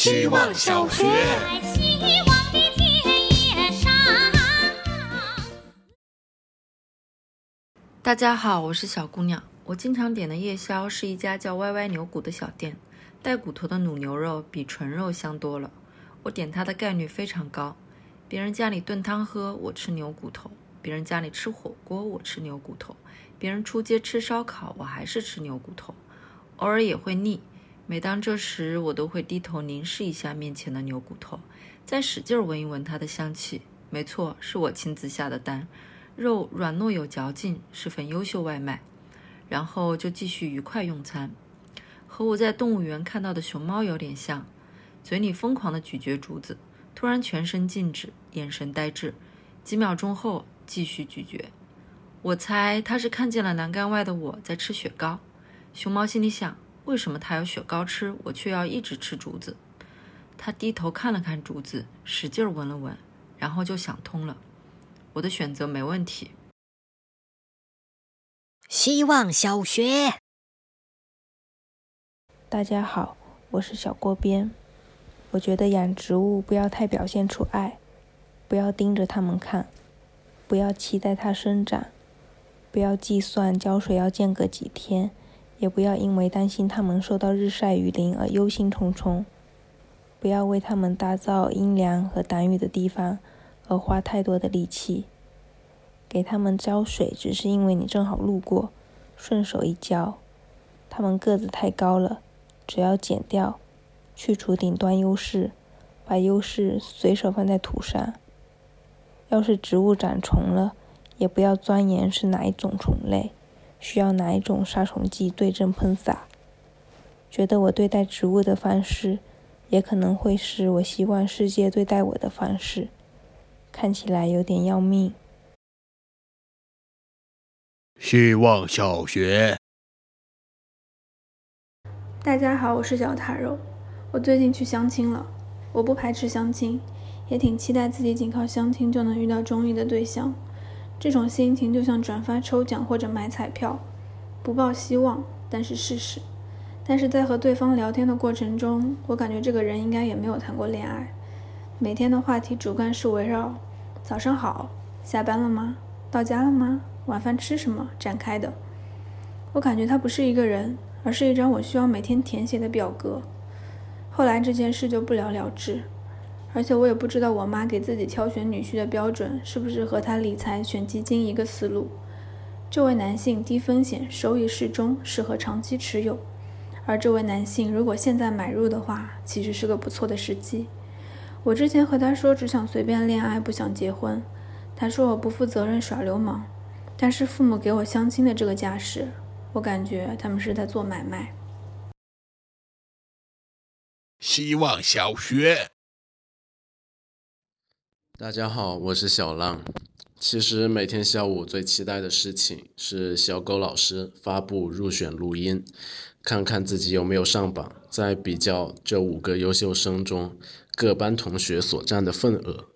希望小学。希望的田野上。大家好，我是小姑娘。我经常点的夜宵是一家叫歪歪牛骨的小店，带骨头的卤牛肉比纯肉香多了。我点它的概率非常高。别人家里炖汤喝，我吃牛骨头；别人家里吃火锅，我吃牛骨头；别人出街吃烧烤，我还是吃牛骨头。偶尔也会腻，每当这时，我都会低头凝视一下面前的牛骨头，再使劲闻一闻它的香气。没错，是我亲自下的单。肉软糯有嚼劲，是份优秀外卖。然后就继续愉快用餐，和我在动物园看到的熊猫有点像，嘴里疯狂地咀嚼竹子，突然全身静止，眼神呆滞，几秒钟后继续咀嚼。我猜它是看见了栏杆外的我在吃雪糕。熊猫心里想：为什么他有雪糕吃，我却要一直吃竹子？他低头看了看竹子，使劲闻了闻，然后就想通了。我的选择没问题。希望小学，大家好，我是小锅边。我觉得养植物不要太表现出爱，不要盯着它们看，不要期待它生长，不要计算浇水要间隔几天，也不要因为担心它们受到日晒雨淋而忧心忡忡。不要为它们打造阴凉和挡雨的地方而花太多的力气。给它们浇水，只是因为你正好路过，顺手一浇。它们个子太高了，只要剪掉，去除顶端优势，把优势随手放在土上。要是植物长虫了，也不要钻研是哪一种虫类，需要哪一种杀虫剂对症喷洒。觉得我对待植物的方式，也可能会是我希望世界对待我的方式。看起来有点要命。希望小学。大家好，我是小塔肉。我最近去相亲了，我不排斥相亲，也挺期待自己仅靠相亲就能遇到中意的对象。这种心情就像转发抽奖或者买彩票，不抱希望，但是试试。但是在和对方聊天的过程中，我感觉这个人应该也没有谈过恋爱。每天的话题主干是围绕“早上好，下班了吗？到家了吗？晚饭吃什么”展开的。我感觉他不是一个人。而是一张我需要每天填写的表格。后来这件事就不了了之，而且我也不知道我妈给自己挑选女婿的标准是不是和她理财选基金一个思路。这位男性低风险，收益适中，适合长期持有。而这位男性如果现在买入的话，其实是个不错的时机。我之前和他说只想随便恋爱，不想结婚。他说我不负责任，耍流氓。但是父母给我相亲的这个架势。我感觉他们是在做买卖。希望小学，大家好，我是小浪。其实每天下午最期待的事情是小狗老师发布入选录音，看看自己有没有上榜，再比较这五个优秀生中各班同学所占的份额。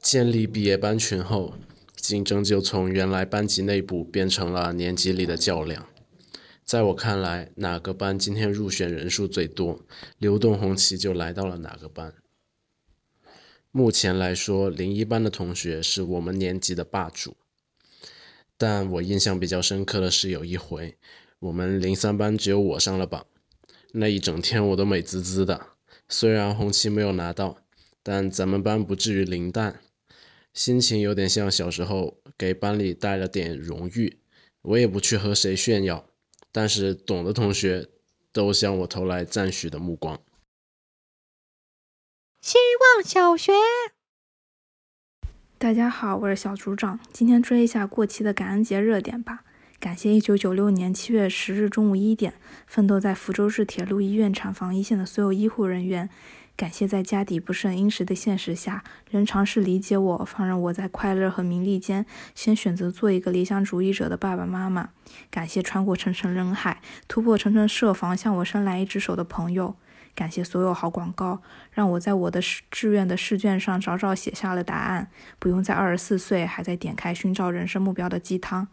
建立毕业班群后。竞争就从原来班级内部变成了年级里的较量。在我看来，哪个班今天入选人数最多，流动红旗就来到了哪个班。目前来说，零一班的同学是我们年级的霸主。但我印象比较深刻的是，有一回我们零三班只有我上了榜，那一整天我都美滋滋的。虽然红旗没有拿到，但咱们班不至于零蛋。心情有点像小时候给班里带了点荣誉，我也不去和谁炫耀，但是懂的同学都向我投来赞许的目光。希望小学，大家好，我是小组长，今天追一下过期的感恩节热点吧。感谢一九九六年七月十日中午一点，奋斗在福州市铁路医院产房一线的所有医护人员。感谢在家底不甚殷实的现实下，仍尝试理解我，放任我在快乐和名利间先选择做一个理想主义者的爸爸妈妈。感谢穿过层层人海，突破层层设防向我伸来一只手的朋友。感谢所有好广告，让我在我的志愿的试卷上早早写下了答案，不用在二十四岁还在点开寻找人生目标的鸡汤。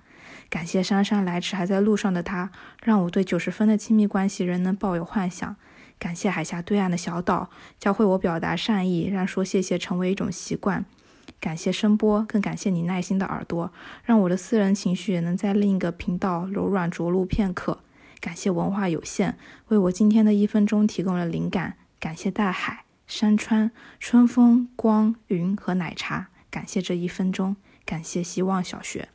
感谢姗姗来迟还在路上的他，让我对九十分的亲密关系仍能抱有幻想。感谢海峡对岸的小岛，教会我表达善意，让说谢谢成为一种习惯。感谢声波，更感谢你耐心的耳朵，让我的私人情绪也能在另一个频道柔软着陆片刻。感谢文化有限，为我今天的一分钟提供了灵感。感谢大海、山川、春风、光、云和奶茶。感谢这一分钟，感谢希望小学。